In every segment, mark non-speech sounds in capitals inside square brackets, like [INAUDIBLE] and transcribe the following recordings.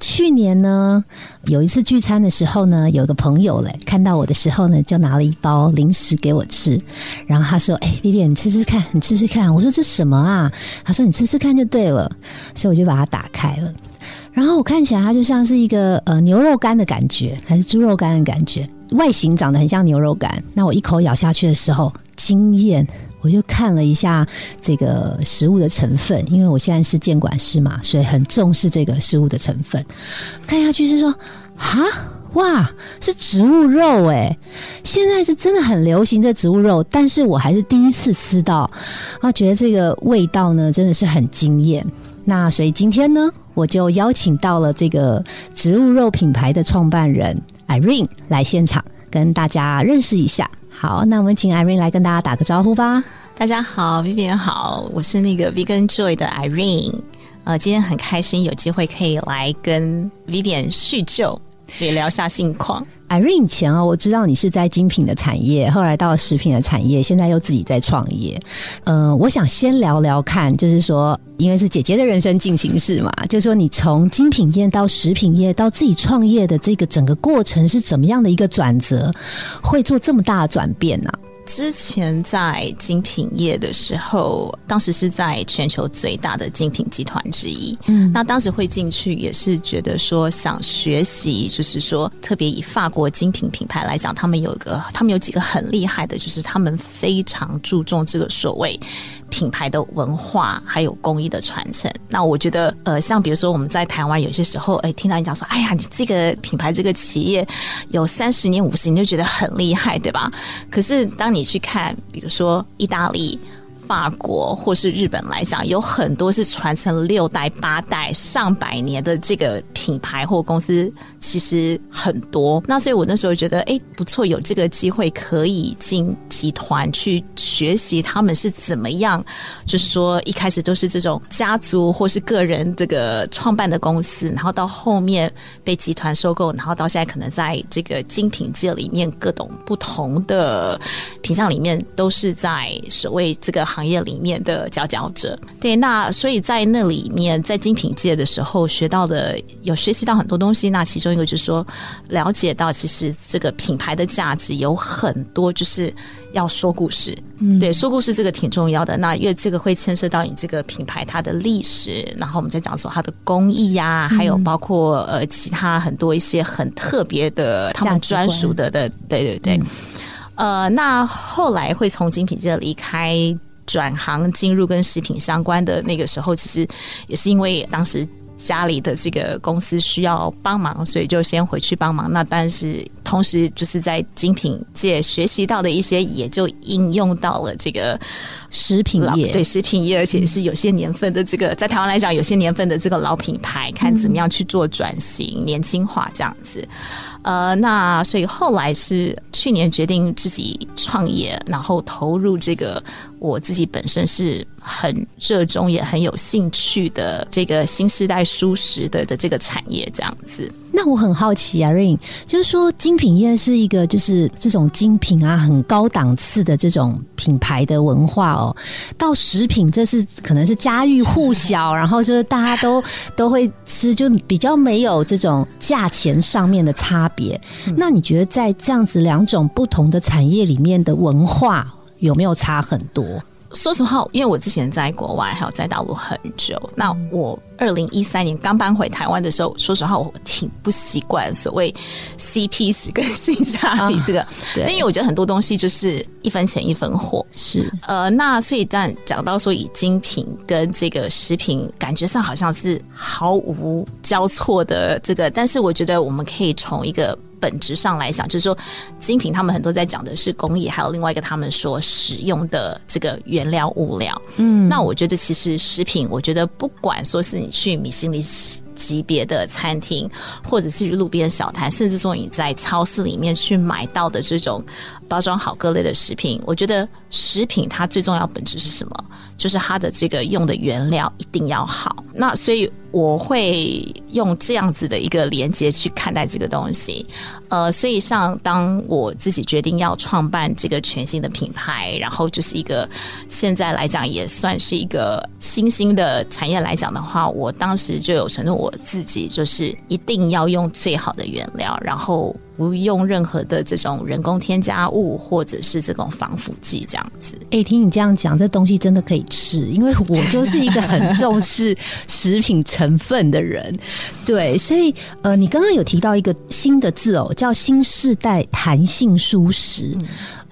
去年呢，有一次聚餐的时候呢，有个朋友嘞，看到我的时候呢，就拿了一包零食给我吃，然后他说：“哎，B B，你吃吃看，你吃吃看。”我说：“这什么啊？”他说：“你吃吃看就对了。”所以我就把它打开了，然后我看起来它就像是一个呃牛肉干的感觉，还是猪肉干的感觉，外形长得很像牛肉干。那我一口咬下去的时候，惊艳。我就看了一下这个食物的成分，因为我现在是监管师嘛，所以很重视这个食物的成分。看下去是说，啊，哇，是植物肉哎！现在是真的很流行这植物肉，但是我还是第一次吃到，啊，觉得这个味道呢真的是很惊艳。那所以今天呢，我就邀请到了这个植物肉品牌的创办人 Irene 来现场，跟大家认识一下。好，那我们请 Irene 来跟大家打个招呼吧。大家好，Vivian 好，我是那个 Vegan Joy 的 Irene。呃，今天很开心有机会可以来跟 Vivian 叙旧，也聊下近况。Irene 以前啊，我知道你是在精品的产业，后来到食品的产业，现在又自己在创业。嗯，我想先聊聊看，就是说，因为是姐姐的人生进行式嘛，就是说你从精品业到食品业到自己创业的这个整个过程是怎么样的一个转折，会做这么大的转变呢？之前在精品业的时候，当时是在全球最大的精品集团之一。嗯，那当时会进去也是觉得说想学习，就是说特别以法国精品品牌来讲，他们有一个，他们有几个很厉害的，就是他们非常注重这个所谓。品牌的文化还有工艺的传承，那我觉得，呃，像比如说我们在台湾有些时候，哎，听到你讲说，哎呀，你这个品牌这个企业有三十年、五十年，就觉得很厉害，对吧？可是当你去看，比如说意大利。法国或是日本来讲，有很多是传承六代、八代、上百年的这个品牌或公司，其实很多。那所以我那时候觉得，哎，不错，有这个机会可以进集团去学习他们是怎么样，就是说一开始都是这种家族或是个人这个创办的公司，然后到后面被集团收购，然后到现在可能在这个精品界里面各种不同的品相里面，都是在所谓这个行。业里面的佼佼者，对，那所以在那里面，在精品界的时候学到的，有学习到很多东西。那其中一个就是说，了解到其实这个品牌的价值有很多，就是要说故事。嗯，对，说故事这个挺重要的。那因为这个会牵涉到你这个品牌它的历史，然后我们再讲说它的工艺呀，还有包括呃其他很多一些很特别的他们专属的的，对对对。呃，那后来会从精品界离开。转行进入跟食品相关的那个时候，其实也是因为当时家里的这个公司需要帮忙，所以就先回去帮忙。那但是同时就是在精品界学习到的一些，也就应用到了这个食品业，对食品业，而且是有些年份的这个，在台湾来讲，有些年份的这个老品牌，看怎么样去做转型、年轻化这样子。呃，那所以后来是去年决定自己创业，然后投入这个我自己本身是很热衷也很有兴趣的这个新时代舒适的的这个产业这样子。那我很好奇啊，Rain，就是说精品业是一个就是这种精品啊，很高档次的这种品牌的文化哦。到食品，这是可能是家喻户晓，然后就是大家都 [LAUGHS] 都会吃，就比较没有这种价钱上面的差别。那你觉得在这样子两种不同的产业里面的文化有没有差很多？说实话，因为我之前在国外还有在大陆很久，那我二零一三年刚搬回台湾的时候，说实话我挺不习惯所谓 CP 值跟性价比这个，对因为我觉得很多东西就是一分钱一分货，是呃，那所以但讲到说以精品跟这个食品，感觉上好像是毫无交错的这个，但是我觉得我们可以从一个。本质上来讲，就是说，精品他们很多在讲的是工艺，还有另外一个他们所使用的这个原料物料。嗯，那我觉得其实食品，我觉得不管说是你去米其林级别的餐厅，或者是路边小摊，甚至说你在超市里面去买到的这种包装好各类的食品，我觉得食品它最重要本质是什么？就是它的这个用的原料一定要好。那所以我会用这样子的一个连接去看待这个东西。呃，所以像当我自己决定要创办这个全新的品牌，然后就是一个现在来讲也算是一个新兴的产业来讲的话，我当时就有承诺我自己，就是一定要用最好的原料，然后不用任何的这种人工添加物或者是这种防腐剂这样子。哎，听你这样讲，这东西真的可以吃，因为我就是一个很重视食品成分的人。对，所以呃，你刚刚有提到一个新的字哦。叫新世代弹性舒适，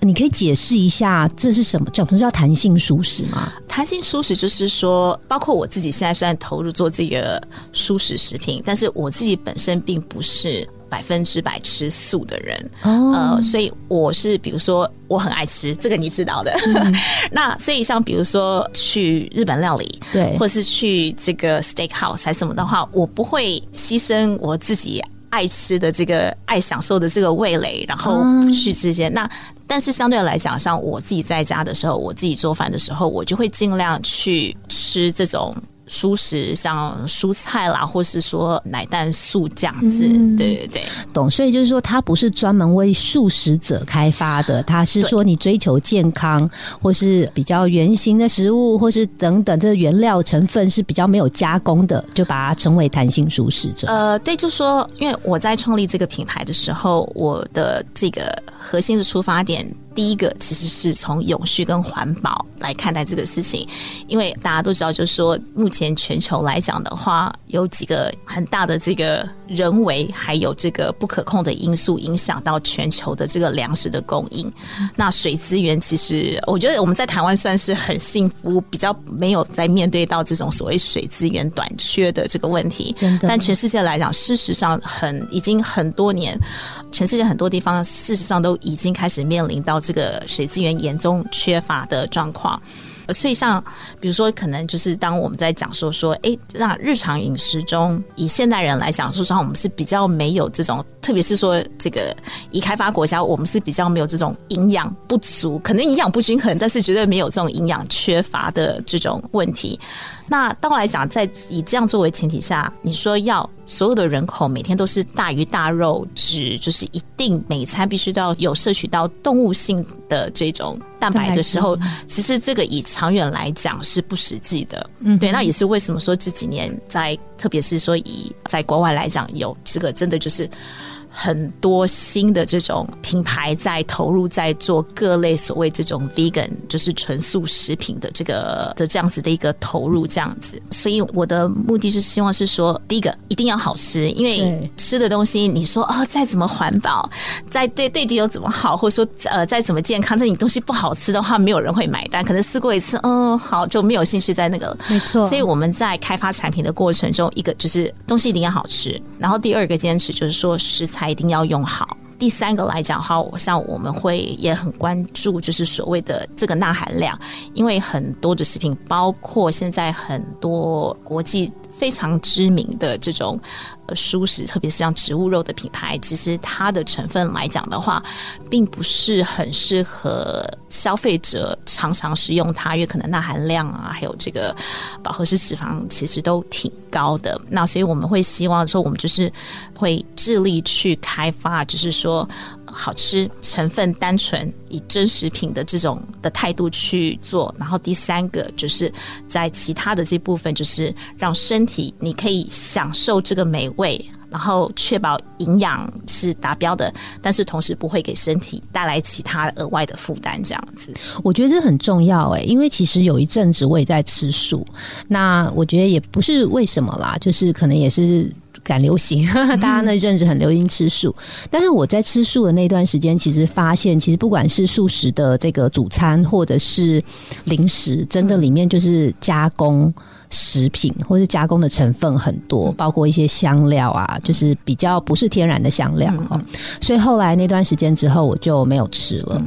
你可以解释一下这是什么？叫不是叫弹性舒适吗？弹性舒适就是说，包括我自己现在虽然投入做这个舒适食品，但是我自己本身并不是百分之百吃素的人，呃，所以我是比如说我很爱吃这个，你知道的。[LAUGHS] 那所以像比如说去日本料理，对，或者是去这个 steak house 还是什么的话，我不会牺牲我自己。爱吃的这个爱享受的这个味蕾，然后去这些那，但是相对来讲，像我自己在家的时候，我自己做饭的时候，我就会尽量去吃这种。蔬食像蔬菜啦，或是说奶蛋素这样子，对对对，懂。所以就是说，它不是专门为素食者开发的，它是说你追求健康，或是比较原形的食物，或是等等，这原料成分是比较没有加工的，就把它称为弹性素食者。呃，对，就说因为我在创立这个品牌的时候，我的这个核心的出发点。第一个其实是从永续跟环保来看待这个事情，因为大家都知道，就是说目前全球来讲的话，有几个很大的这个人为还有这个不可控的因素影响到全球的这个粮食的供应。那水资源其实，我觉得我们在台湾算是很幸福，比较没有在面对到这种所谓水资源短缺的这个问题。真的，但全世界来讲，事实上很已经很多年，全世界很多地方事实上都已经开始面临到。这个水资源严重缺乏的状况。所以，像比如说，可能就是当我们在讲说说，哎，那日常饮食中，以现代人来讲，说实话，我们是比较没有这种，特别是说这个以开发国家，我们是比较没有这种营养不足，可能营养不均衡，但是绝对没有这种营养缺乏的这种问题。那当来讲，在以这样作为前提下，你说要所有的人口每天都是大鱼大肉，只就是一定每餐必须都要有摄取到动物性的这种蛋白的时候，其实这个以长远来讲是不实际的，嗯，对，那也是为什么说这几年在，特别是说以在国外来讲，有这个真的就是。很多新的这种品牌在投入，在做各类所谓这种 vegan，就是纯素食品的这个的这样子的一个投入，这样子。所以我的目的是希望是说，第一个一定要好吃，因为吃的东西，你说哦，再怎么环保，再对对地球怎么好，或者说呃再怎么健康，这你东西不好吃的话，没有人会买单。可能试过一次，嗯，好就没有兴趣在那个。没错。所以我们在开发产品的过程中，一个就是东西一定要好吃，然后第二个坚持就是说食材。一定要用好。第三个来讲哈，像我们会也很关注，就是所谓的这个钠含量，因为很多的食品，包括现在很多国际非常知名的这种呃蔬食，特别是像植物肉的品牌，其实它的成分来讲的话，并不是很适合消费者常常食用它，因为可能钠含量啊，还有这个饱和式脂肪其实都挺高的。那所以我们会希望说，我们就是会致力去开发，就是说。好吃，成分单纯，以真食品的这种的态度去做。然后第三个就是在其他的这部分，就是让身体你可以享受这个美味，然后确保营养是达标的，但是同时不会给身体带来其他额外的负担。这样子，我觉得这很重要哎，因为其实有一阵子我也在吃素，那我觉得也不是为什么啦，就是可能也是。赶流行，[LAUGHS] 大家那阵子很流行吃素，但是我在吃素的那段时间，其实发现，其实不管是素食的这个主餐，或者是零食，真的里面就是加工食品，或是加工的成分很多，包括一些香料啊，就是比较不是天然的香料哦。所以后来那段时间之后，我就没有吃了。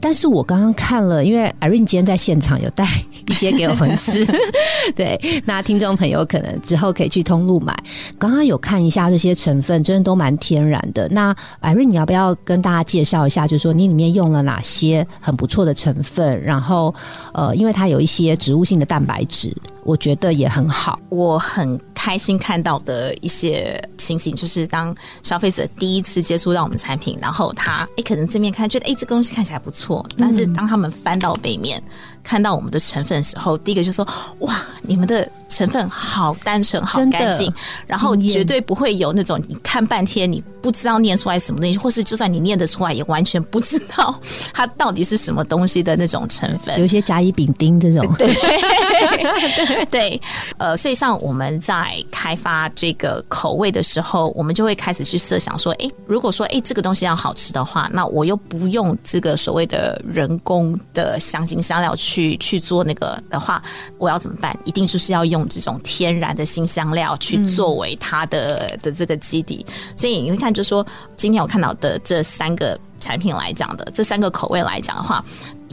但是我刚刚看了，因为 Irene 今天在现场有带一些给我们吃，[LAUGHS] 对，那听众朋友可能之后可以去通路买。刚刚有看一下这些成分，真的都蛮天然的。那 Irene，你要不要跟大家介绍一下，就是说你里面用了哪些很不错的成分？然后，呃，因为它有一些植物性的蛋白质。我觉得也很好，我很开心看到的一些情形，就是当消费者第一次接触到我们产品，然后他哎可能正面看觉得哎这个东西看起来不错，但是当他们翻到背面看到我们的成分的时候，第一个就说哇你们的成分好单纯好干净，然后绝对不会有那种你看半天你不知道念出来什么东西，或是就算你念得出来也完全不知道它到底是什么东西的那种成分，有一些甲乙丙丁这种。对。[LAUGHS] 对，呃，所以像我们在开发这个口味的时候，我们就会开始去设想说，哎，如果说哎这个东西要好吃的话，那我又不用这个所谓的人工的香精香料去去去做那个的话，我要怎么办？一定就是要用这种天然的新香料去作为它的的这个基底。所以你会看，就说今天我看到的这三个产品来讲的，这三个口味来讲的话。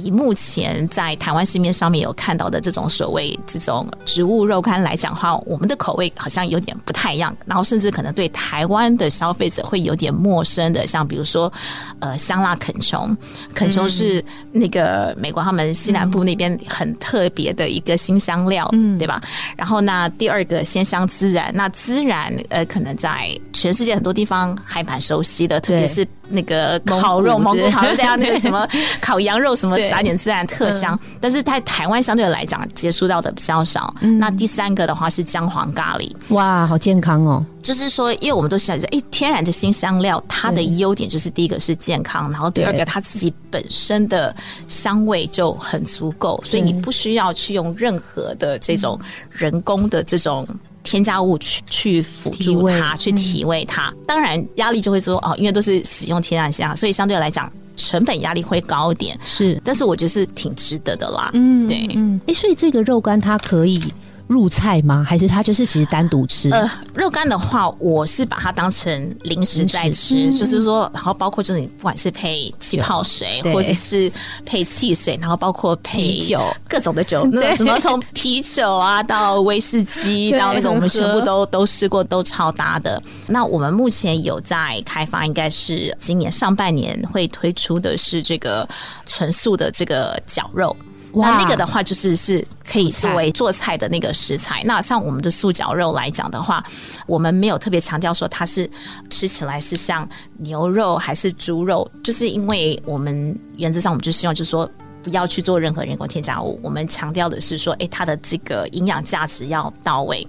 以目前在台湾市面上面有看到的这种所谓这种植物肉干来讲的话，我们的口味好像有点不太一样，然后甚至可能对台湾的消费者会有点陌生的，像比如说呃香辣肯琼，肯琼是那个美国他们西南部那边很特别的一个新香料，嗯，对吧？然后那第二个鲜香孜然，那孜然呃可能在全世界很多地方还蛮熟悉的，特别是。那个烤肉，蒙古烤肉，样那个什么 [LAUGHS] 烤羊肉，什么撒点孜然特香。但是在台湾相对来讲接触到的比较少。那第三个的话是姜黄咖喱，哇，好健康哦！就是说，因为我们都想着，哎，天然的新香料，它的优点就是第一个是健康，然后第二个它自己本身的香味就很足够，所以你不需要去用任何的这种人工的这种。添加物去去辅助它，去提味它，当然压力就会说哦，因为都是使用天然香，所以相对来讲成本压力会高一点。是，但是我觉得是挺值得的啦。嗯，对，嗯，哎，所以这个肉干它可以。入菜吗？还是它就是其实单独吃？呃，肉干的话，我是把它当成零食在吃，就是说，然后包括就是你不管是配气泡水，或者是配汽水，然后包括配酒，各种的酒，[LAUGHS] 那什么从啤酒啊到威士忌 [LAUGHS] 到那个，我们全部都都试过，都超搭的。那我们目前有在开发，应该是今年上半年会推出的是这个纯素的这个绞肉。那那个的话，就是是可以作为做菜的那个食材。那像我们的素绞肉来讲的话，我们没有特别强调说它是吃起来是像牛肉还是猪肉，就是因为我们原则上我们就希望就是说。不要去做任何人工添加物。我们强调的是说，哎，它的这个营养价值要到位。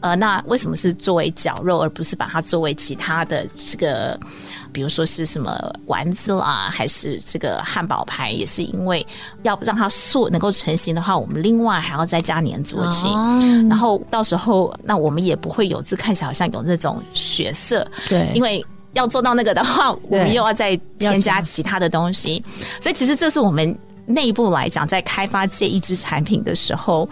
呃，那为什么是作为绞肉，而不是把它作为其他的这个，比如说是什么丸子啦，还是这个汉堡排？也是因为要让它素能够成型的话，我们另外还要再加粘着剂。然后到时候，那我们也不会有这看起来好像有那种血色。对，因为要做到那个的话，我们又要再添加其他的东西。所以其实这是我们。内部来讲，在开发这一支产品的时候，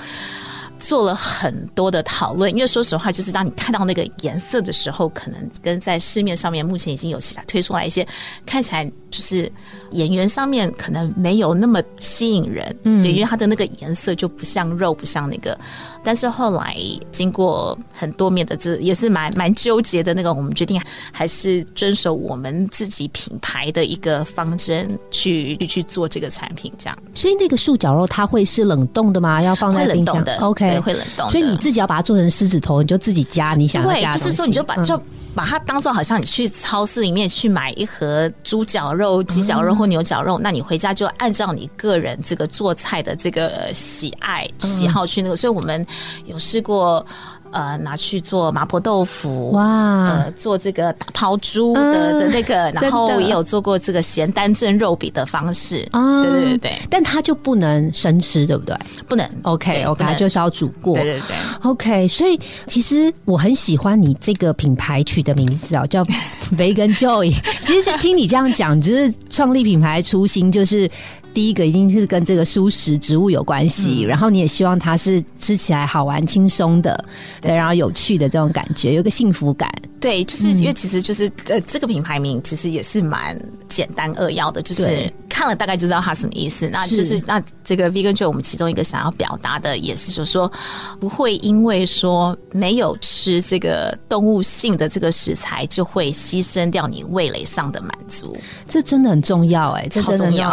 做了很多的讨论。因为说实话，就是当你看到那个颜色的时候，可能跟在市面上面目前已经有其他推出来一些看起来。就是演员上面可能没有那么吸引人，嗯，对，因为它的那个颜色就不像肉，不像那个。但是后来经过很多面的这也是蛮蛮纠结的那个，我们决定还是遵守我们自己品牌的一个方针去去做这个产品，这样。所以那个素绞肉它会是冷冻的吗？要放在冷冻的？OK，会冷冻。所以你自己要把它做成狮子头，你就自己加你想加就是说你就把就。把它当做好像你去超市里面去买一盒猪脚肉、鸡脚肉或牛脚肉，那你回家就按照你个人这个做菜的这个喜爱喜好去那个。所以我们有试过。呃，拿去做麻婆豆腐哇，呃，做这个打抛猪的的那个，然后也有做过这个咸丹蒸肉饼的方式啊，对对对对，但它就不能生吃，对不对？不能，OK OK，它就是要煮过，对对对，OK。所以其实我很喜欢你这个品牌取的名字啊，叫 [LAUGHS] Vegan Joy。其实就听你这样讲，就是创立品牌初心就是。第一个一定是跟这个蔬食植物有关系，然后你也希望它是吃起来好玩、轻松的，对，然后有趣的这种感觉，有个幸福感。对，就是因为其实就是呃，这个品牌名其实也是蛮简单扼要的，就是。看了大概就知道它什么意思。那就是那这个 vegan 就我们其中一个想要表达的，也是就是说不会因为说没有吃这个动物性的这个食材，就会牺牲掉你味蕾上的满足。这真的很重要哎，这真的重要。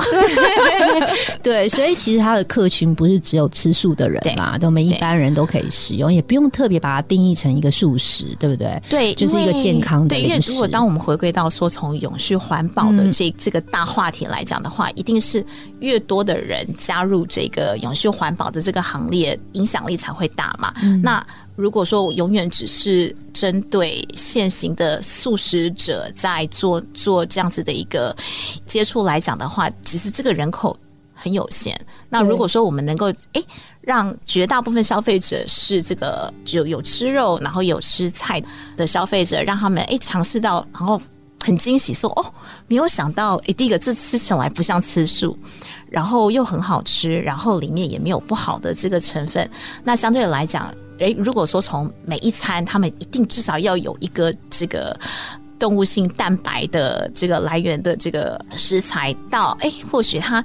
[LAUGHS] 对，所以其实它的客群不是只有吃素的人啦，我们一般人都可以使用，也不用特别把它定义成一个素食，对不对？对，就是一个健康的。对，因为如果当我们回归到说从永续环保的这这个大话题来讲的话，一定是越多的人加入这个永续环保的这个行列，影响力才会大嘛。那如果说我永远只是针对现行的素食者在做做这样子的一个接触来讲的话，其实这个人口很有限。那如果说我们能够诶。让绝大部分消费者是这个有有吃肉，然后有吃菜的消费者，让他们诶尝试到，然后很惊喜，说哦，没有想到诶，第一个这吃起来不像吃素，然后又很好吃，然后里面也没有不好的这个成分。那相对来讲，诶，如果说从每一餐他们一定至少要有一个这个动物性蛋白的这个来源的这个食材，到诶，或许他。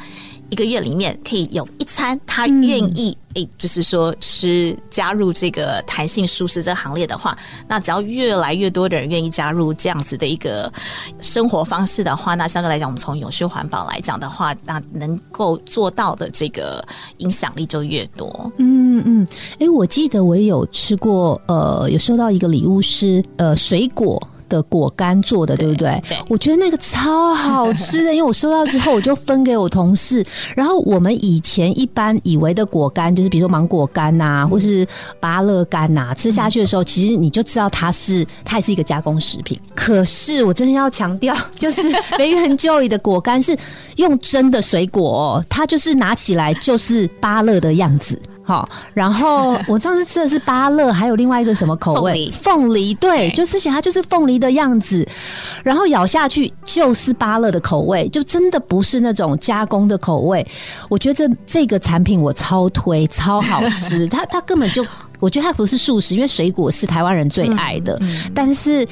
一个月里面可以有一餐，他愿意诶，就是说吃加入这个弹性舒适这行列的话，那只要越来越多的人愿意加入这样子的一个生活方式的话，那相对来讲，我们从永续环保来讲的话，那能够做到的这个影响力就越多。嗯嗯，诶，我记得我有吃过，呃，有收到一个礼物是呃水果。的果干做的，对不对？对，我觉得那个超好吃的，因为我收到之后，我就分给我同事。然后我们以前一般以为的果干，就是比如说芒果干呐，或是芭乐干呐，吃下去的时候，其实你就知道它是它也是一个加工食品。可是我真的要强调，就是梅根 Joy 的果干是用真的水果，它就是拿起来就是芭乐的样子。好，然后我上次吃的是芭乐，还有另外一个什么口味？凤梨，对，就吃起来它就是凤梨的样子，然后咬下去就是芭乐的口味，就真的不是那种加工的口味。我觉得这这个产品我超推，超好吃，[LAUGHS] 它它根本就。我觉得它不是素食，因为水果是台湾人最爱的。但是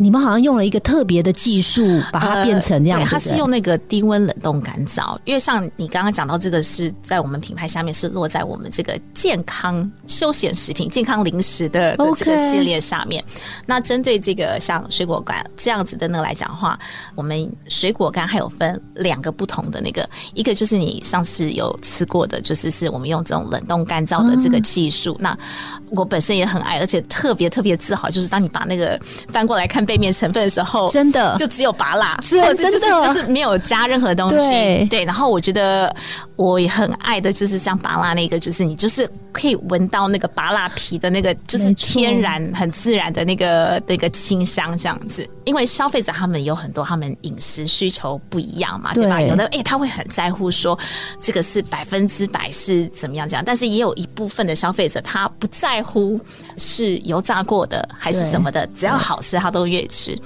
你们好像用了一个特别的技术，把它变成这样。它是用那个低温冷冻干燥。因为像你刚刚讲到这个，是在我们品牌下面是落在我们这个健康休闲食品、健康零食的这个系列下面。那针对这个像水果干这样子的那个来讲的话，我们水果干还有分两个不同的那个，一个就是你上次有吃过的，就是是我们用这种冷冻干燥的这个技术。那我本身也很爱，而且特别特别自豪，就是当你把那个翻过来看背面成分的时候，真的就只有拔蜡，真的就是没有加任何东西。对，然后我觉得我也很爱的，就是像拔蜡那个，就是你就是可以闻到那个拔蜡皮的那个，就是天然很自然的那个那个清香这样子。因为消费者他们有很多他们饮食需求不一样嘛，对吧？有的哎，他会很在乎说这个是百分之百是怎么样这样，但是也有一部分的消费者他不在乎是油炸过的还是什么的，只要好吃他都愿意吃。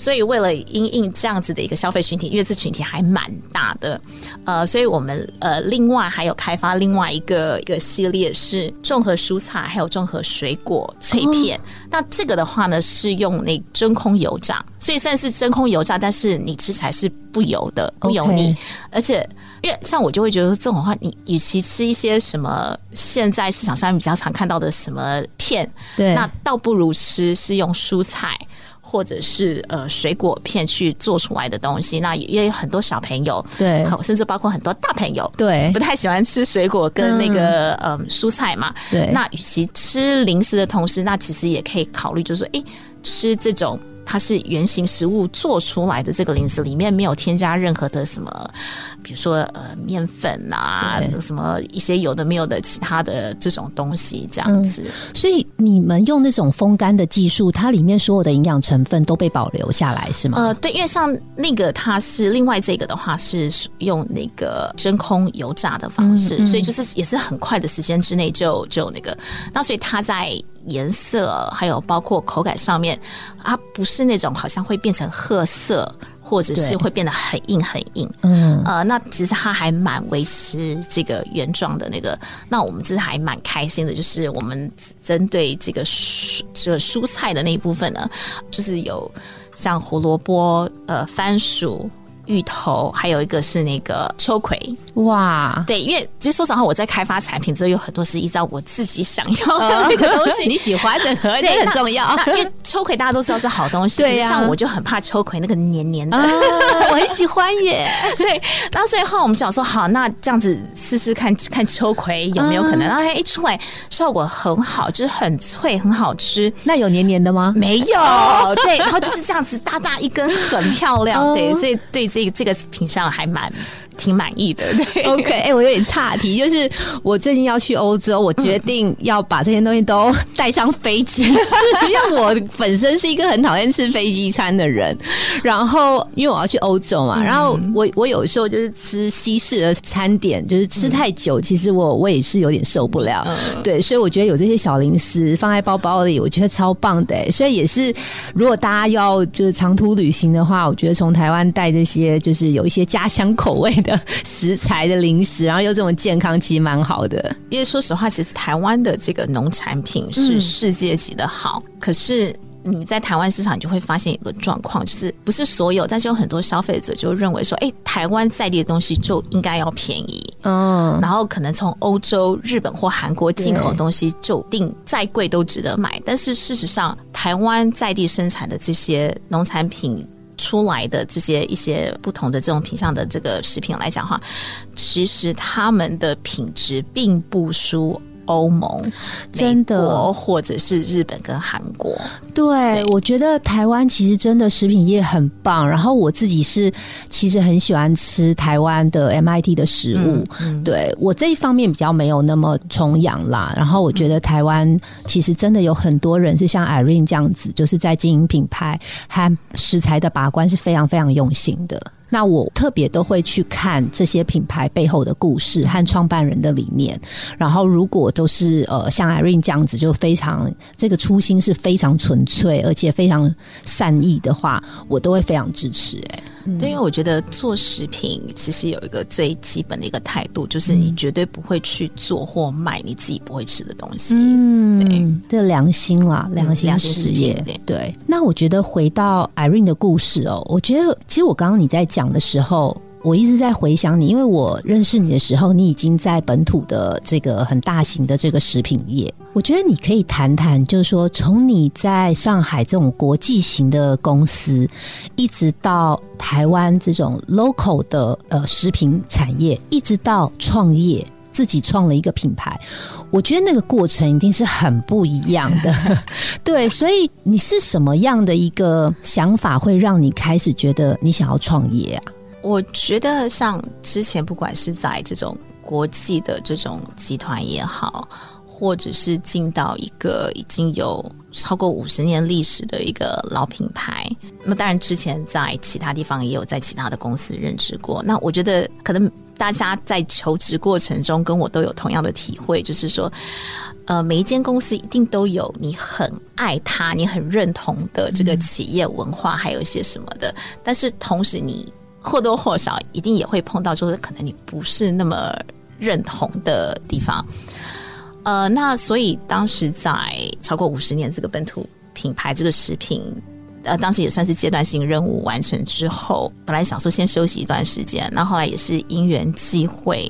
所以为了因应这样子的一个消费群体，因为这群体还蛮大的，呃，所以我们呃另外还有开发另外一个一个系列是综合蔬菜还有综合水果脆片。那这个的话呢是用那真空油炸，所以算是真空油炸，但是你吃起来是不油的，不油腻。而且因为像我就会觉得这种话，你与其吃一些什么现在市场上面比较常看到的什么片，对，那倒不如吃是用蔬菜。或者是呃水果片去做出来的东西，那也有很多小朋友，对，甚至包括很多大朋友，对，不太喜欢吃水果跟那个呃蔬菜嘛，对。那与其吃零食的同时，那其实也可以考虑，就是说，哎，吃这种。它是原型食物做出来的这个零食，里面没有添加任何的什么，比如说呃面粉啊，什么一些有的没有的其他的这种东西这样子。所以你们用那种风干的技术，它里面所有的营养成分都被保留下来是吗？呃，对，因为像那个它是另外这个的话是用那个真空油炸的方式，所以就是也是很快的时间之内就就那个，那所以它在。颜色还有包括口感上面，它不是那种好像会变成褐色，或者是会变得很硬很硬。嗯，呃，那其实它还蛮维持这个原状的那个。那我们这还蛮开心的，就是我们针对这个蔬这个蔬菜的那一部分呢，就是有像胡萝卜、呃番薯。芋头，还有一个是那个秋葵。哇，对，因为其实说实话，我在开发产品之后，有很多是依照我自己想要的那个东西，[LAUGHS] 你喜欢的，这很重要。因为秋葵大家都知道是好东西，对呀。像我就很怕秋葵那个黏黏的，我很喜欢耶。[LAUGHS] 对，那最后我们讲说，好，那这样子试试看看秋葵有没有可能，然后一出来效果很好，就是很脆，很好吃。那有黏黏的吗？没有，对，然后就是这样子大大一根，很漂亮。对，所以对这这个这个品相还蛮。挺满意的，对。OK，哎，我有点岔题，就是我最近要去欧洲，我决定要把这些东西都带上飞机，因为我本身是一个很讨厌吃飞机餐的人。然后，因为我要去欧洲嘛，然后我我有时候就是吃西式的餐点，就是吃太久，其实我我也是有点受不了。对，所以我觉得有这些小零食放在包包里，我觉得超棒的。所以也是，如果大家要就是长途旅行的话，我觉得从台湾带这些就是有一些家乡口味的。食材的零食，然后又这么健康，其实蛮好的。因为说实话，其实台湾的这个农产品是世界级的好。可是你在台湾市场，你就会发现一个状况，就是不是所有，但是有很多消费者就认为说，哎，台湾在地的东西就应该要便宜。嗯，然后可能从欧洲、日本或韩国进口的东西，就定再贵都值得买。但是事实上，台湾在地生产的这些农产品。出来的这些一些不同的这种品相的这个食品来讲话，其实他们的品质并不输。欧盟、真的，或者是日本跟韩国，对我觉得台湾其实真的食品业很棒。然后我自己是其实很喜欢吃台湾的 MIT 的食物，对我这一方面比较没有那么崇洋啦。然后我觉得台湾其实真的有很多人是像 Irene 这样子，就是在经营品牌和食材的把关是非常非常用心的。那我特别都会去看这些品牌背后的故事和创办人的理念，然后如果都是呃像艾瑞这样子，就非常这个初心是非常纯粹而且非常善意的话，我都会非常支持。哎。对，因为我觉得做食品其实有一个最基本的一个态度，就是你绝对不会去做或卖你自己不会吃的东西。嗯，对，这良心啦，良心事业。对，那我觉得回到 Irene 的故事哦，我觉得其实我刚刚你在讲的时候。我一直在回想你，因为我认识你的时候，你已经在本土的这个很大型的这个食品业。我觉得你可以谈谈，就是说从你在上海这种国际型的公司，一直到台湾这种 local 的呃食品产业，一直到创业自己创了一个品牌，我觉得那个过程一定是很不一样的。[LAUGHS] 对，所以你是什么样的一个想法，会让你开始觉得你想要创业啊？我觉得像之前不管是在这种国际的这种集团也好，或者是进到一个已经有超过五十年历史的一个老品牌，那当然之前在其他地方也有在其他的公司任职过。那我觉得可能大家在求职过程中跟我都有同样的体会，就是说，呃，每一间公司一定都有你很爱他、你很认同的这个企业文化，还有一些什么的，但是同时你。或多或少一定也会碰到，就是可能你不是那么认同的地方。呃，那所以当时在超过五十年这个本土品牌这个食品，呃，当时也算是阶段性任务完成之后，本来想说先休息一段时间，那后来也是因缘际会，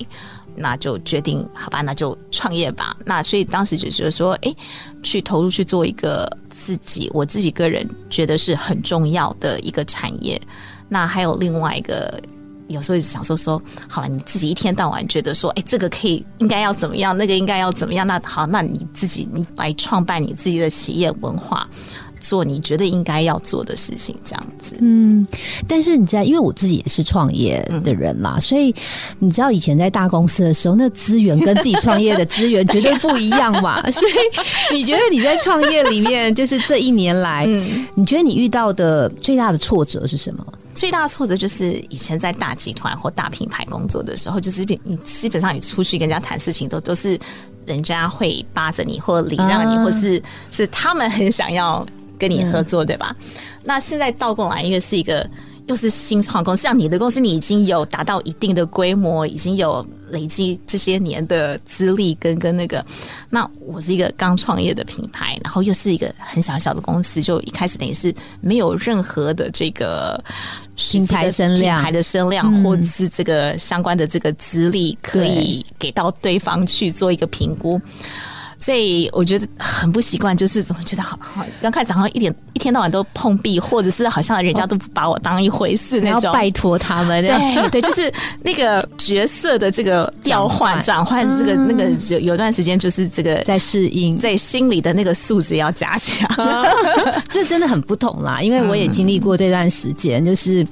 那就决定好吧，那就创业吧。那所以当时就觉得说，哎，去投入去做一个自己我自己个人觉得是很重要的一个产业。那还有另外一个，有时候想说说，好了，你自己一天到晚觉得说，哎，这个可以应该要怎么样，那个应该要怎么样，那好，那你自己你来创办你自己的企业文化。做你觉得应该要做的事情，这样子。嗯，但是你在，因为我自己也是创业的人啦，所以你知道以前在大公司的时候，那资源跟自己创业的资源绝对不一样嘛。[LAUGHS] 所以你觉得你在创业里面，就是这一年来，你觉得你遇到的最大的挫折是什么？最大的挫折就是以前在大集团或大品牌工作的时候，就是你基本上你出去跟人家谈事情，都都是人家会扒着你，或礼让你，或是是他们很想要。跟你合作对吧？那现在倒过来，因为是一个又是新创公司，像你的公司，你已经有达到一定的规模，已经有累积这些年的资历跟跟那个。那我是一个刚创业的品牌，然后又是一个很小小的公司，就一开始等于是没有任何的这个品牌声量、品牌的声量，或者是这个相关的这个资历，可以给到对方去做一个评估。所以我觉得很不习惯，就是怎么觉得好，刚开始好像一点一天到晚都碰壁，或者是好像人家都不把我当一回事那种，拜托他们。对 [LAUGHS] 对，就是那个角色的这个调换、转换，这个那个有有段时间就是这个在适应，在心里的那个素质要加强，这真的很不同啦。因为我也经历过这段时间，就是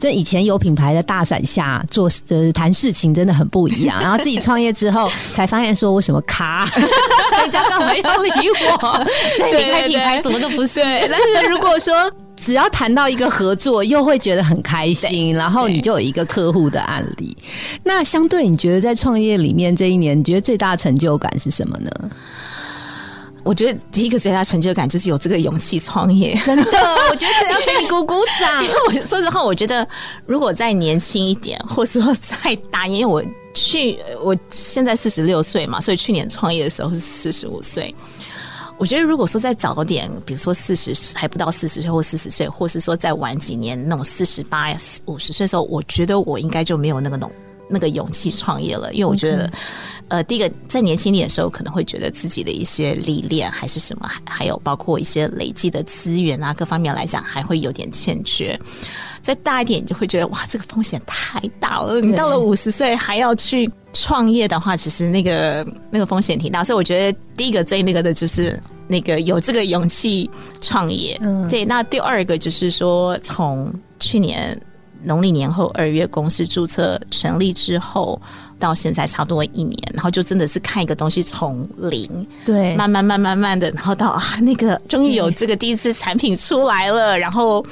这以前有品牌的大伞下做的谈事情真的很不一样，然后自己创业之后才发现说我什么咖。[LAUGHS] 人家干嘛要理我？[LAUGHS] 对，开品牌什么都不是。但是如果说只要谈到一个合作，又会觉得很开心，[LAUGHS] 然后你就有一个客户的案例。那相对，你觉得在创业里面这一年，你觉得最大成就感是什么呢？我觉得第一个最大成就感就是有这个勇气创业。真的，我觉得要给你鼓鼓掌。[LAUGHS] 因为我说实话，我觉得如果再年轻一点，或者说再大，因为我。去，我现在四十六岁嘛，所以去年创业的时候是四十五岁。我觉得如果说再早点，比如说四十还不到四十岁或四十岁，或是说再晚几年那种四十八、五十岁的时候，我觉得我应该就没有那个勇那个勇气创业了，因为我觉得，呃，第一个在年轻点的时候，可能会觉得自己的一些历练还是什么，还还有包括一些累积的资源啊，各方面来讲，还会有点欠缺。再大一点，你就会觉得哇，这个风险太大了。你到了五十岁还要去创业的话，其实那个那个风险挺大。所以我觉得第一个最那个的就是那个有这个勇气创业。嗯，对。那第二个就是说，从去年农历年后二月公司注册成立之后。到现在差不多一年，然后就真的是看一个东西从零，对，慢慢慢慢慢的，然后到啊，那个终于有这个第一次产品出来了，然后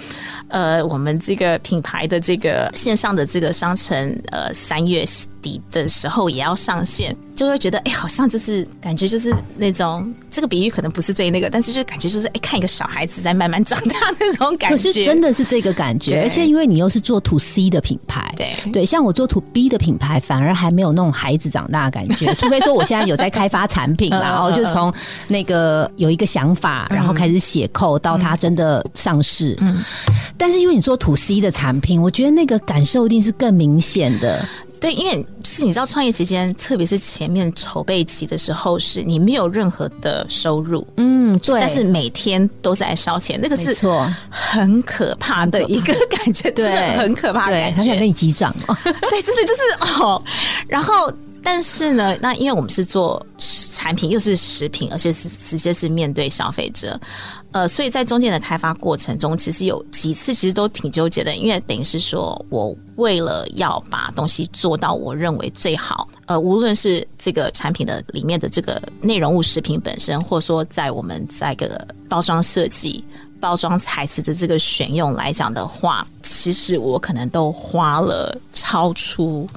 呃，我们这个品牌的这个线上的这个商城，呃，三月底的时候也要上线。就会觉得哎，好像就是感觉就是那种这个比喻可能不是最那个，但是就感觉就是哎，看一个小孩子在慢慢长大那种感觉。可是真的是这个感觉，而且因为你又是做 to C 的品牌，对对，像我做 to B 的品牌，反而还没有那种孩子长大的感觉。[LAUGHS] 除非说我现在有在开发产品，然后就从那个有一个想法，然后开始写扣到它真的上市。嗯，但是因为你做 to C 的产品，我觉得那个感受一定是更明显的。对，因为就是你知道，创业期间，特别是前面筹备期的时候，是你没有任何的收入，嗯，对，但是每天都在烧钱，那个是错，很可怕的一个感觉，对，很可怕，[LAUGHS] 的感觉，他想跟你击掌哦，[LAUGHS] 对，真的就是哦，然后。但是呢，那因为我们是做产品，又是食品，而且是直接是面对消费者，呃，所以在中间的开发过程中，其实有几次其实都挺纠结的，因为等于是说我为了要把东西做到我认为最好，呃，无论是这个产品的里面的这个内容物食品本身，或者说在我们在个包装设计、包装材质的这个选用来讲的话，其实我可能都花了超出。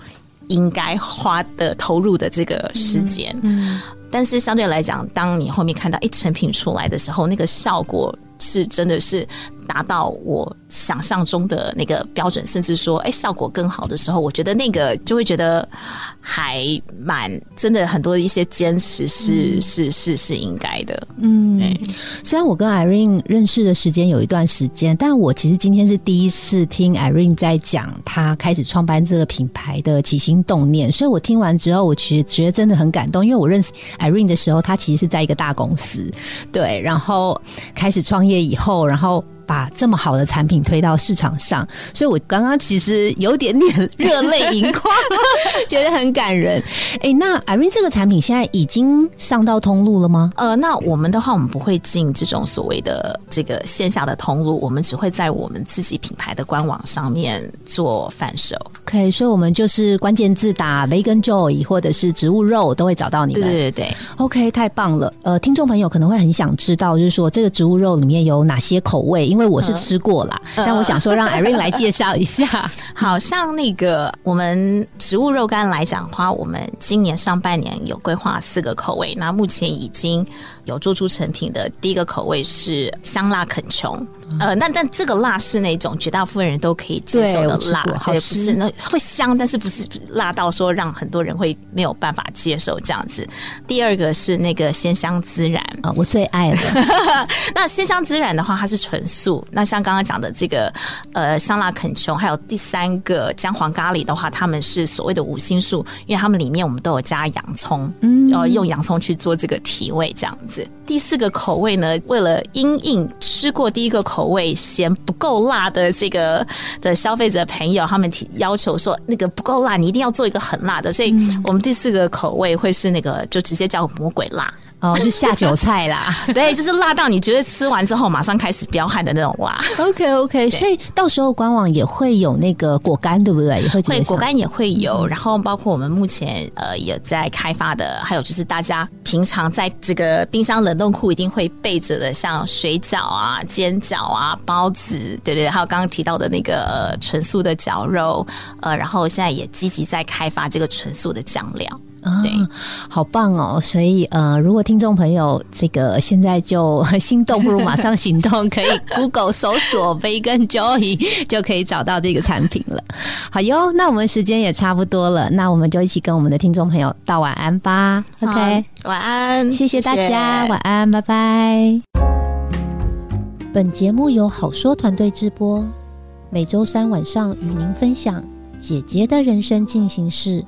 应该花的投入的这个时间，嗯，但是相对来讲，当你后面看到一成品出来的时候，那个效果是真的是达到我想象中的那个标准，甚至说，哎，效果更好的时候，我觉得那个就会觉得。还蛮真的，很多一些坚持是是是是应该的。嗯，虽然我跟 Irene 认识的时间有一段时间，但我其实今天是第一次听 Irene 在讲她开始创办这个品牌的起心动念，所以我听完之后，我其实觉得真的很感动。因为我认识 Irene 的时候，她其实是在一个大公司，对，然后开始创业以后，然后。把这么好的产品推到市场上，所以我刚刚其实有点点热泪盈眶，[LAUGHS] 觉得很感人。哎，那 Irene 这个产品现在已经上到通路了吗？呃，那我们的话，我们不会进这种所谓的这个线下的通路，我们只会在我们自己品牌的官网上面做贩售。OK，所以我们就是关键字打 Vegan Joy 或者是植物肉，都会找到你们。对对对，OK，太棒了。呃，听众朋友可能会很想知道，就是说这个植物肉里面有哪些口味，因为我是吃过啦，但我想说让 Irene 来介绍一下。[LAUGHS] 好像那个我们植物肉干来讲的话，我们今年上半年有规划四个口味，那目前已经有做出成品的第一个口味是香辣肯琼。呃，那但这个辣是那种绝大部分人都可以接受的辣，对，不是那会香，但是不是辣到说让很多人会没有办法接受这样子。第二个是那个鲜香孜然啊，我最爱了。[LAUGHS] 那鲜香孜然的话，它是纯素。那像刚刚讲的这个呃香辣肯琼，还有第三个姜黄咖喱的话，他们是所谓的五星素，因为他们里面我们都有加洋葱，嗯，然后用洋葱去做这个提味这样子。第四个口味呢，为了因应吃过第一个口味嫌不够辣的这个的消费者朋友，他们提要求说那个不够辣，你一定要做一个很辣的，所以我们第四个口味会是那个就直接叫魔鬼辣。哦，就下酒菜啦，[LAUGHS] 对，就是辣到你觉得吃完之后马上开始飙汗的那种哇。OK OK，所以到时候官网也会有那个果干，对不对？也会会果干也会有，然后包括我们目前呃也在开发的，还有就是大家平常在这个冰箱冷冻库一定会备着的，像水饺啊、煎饺啊、包子，对对，还有刚刚提到的那个纯素的绞肉，呃，然后现在也积极在开发这个纯素的酱料。啊，好棒哦！所以呃，如果听众朋友这个现在就心动，不如马上行动，可以 [LAUGHS] Google 搜索 Vegan Joy 就可以找到这个产品了。好哟，那我们时间也差不多了，那我们就一起跟我们的听众朋友道晚安吧。OK，晚安，谢谢大家，晚安，拜拜。本节目由好说团队直播，每周三晚上与您分享姐姐的人生进行式。